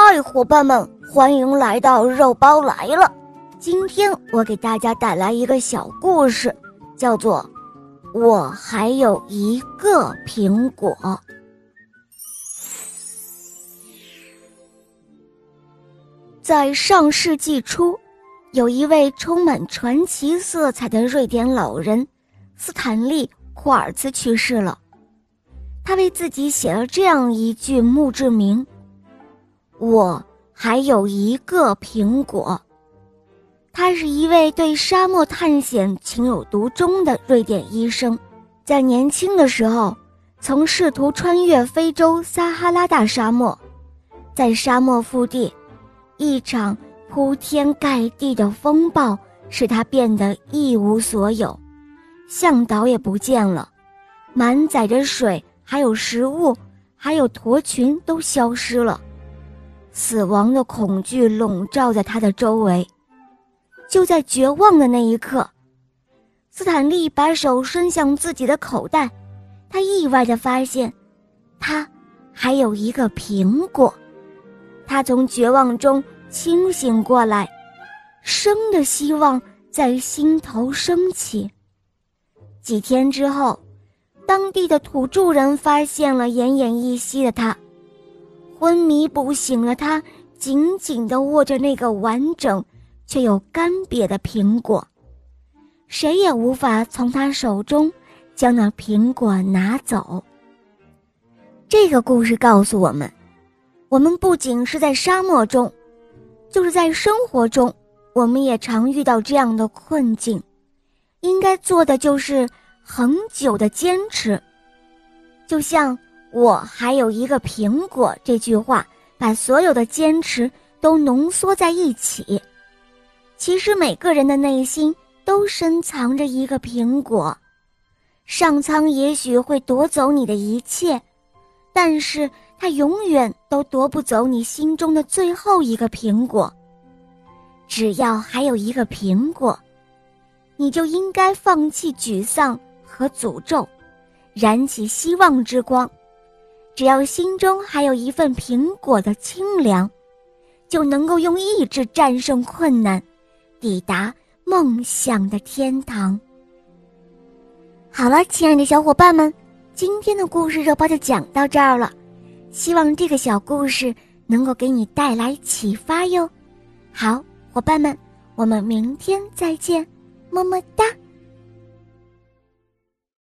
嗨，伙伴们，欢迎来到肉包来了。今天我给大家带来一个小故事，叫做《我还有一个苹果》。在上世纪初，有一位充满传奇色彩的瑞典老人斯坦利·库尔兹去世了。他为自己写了这样一句墓志铭。我还有一个苹果。他是一位对沙漠探险情有独钟的瑞典医生，在年轻的时候，曾试图穿越非洲撒哈拉大沙漠，在沙漠腹地，一场铺天盖地的风暴使他变得一无所有，向导也不见了，满载着水、还有食物、还有驼群都消失了。死亡的恐惧笼罩在他的周围。就在绝望的那一刻，斯坦利把手伸向自己的口袋，他意外地发现，他还有一个苹果。他从绝望中清醒过来，生的希望在心头升起。几天之后，当地的土著人发现了奄奄一息的他。昏迷不醒的他，紧紧地握着那个完整却又干瘪的苹果，谁也无法从他手中将那苹果拿走。这个故事告诉我们，我们不仅是在沙漠中，就是在生活中，我们也常遇到这样的困境。应该做的就是恒久的坚持，就像。我还有一个苹果，这句话把所有的坚持都浓缩在一起。其实每个人的内心都深藏着一个苹果，上苍也许会夺走你的一切，但是他永远都夺不走你心中的最后一个苹果。只要还有一个苹果，你就应该放弃沮丧和诅咒，燃起希望之光。只要心中还有一份苹果的清凉，就能够用意志战胜困难，抵达梦想的天堂。好了，亲爱的小伙伴们，今天的故事热包就讲到这儿了，希望这个小故事能够给你带来启发哟。好，伙伴们，我们明天再见，么么哒。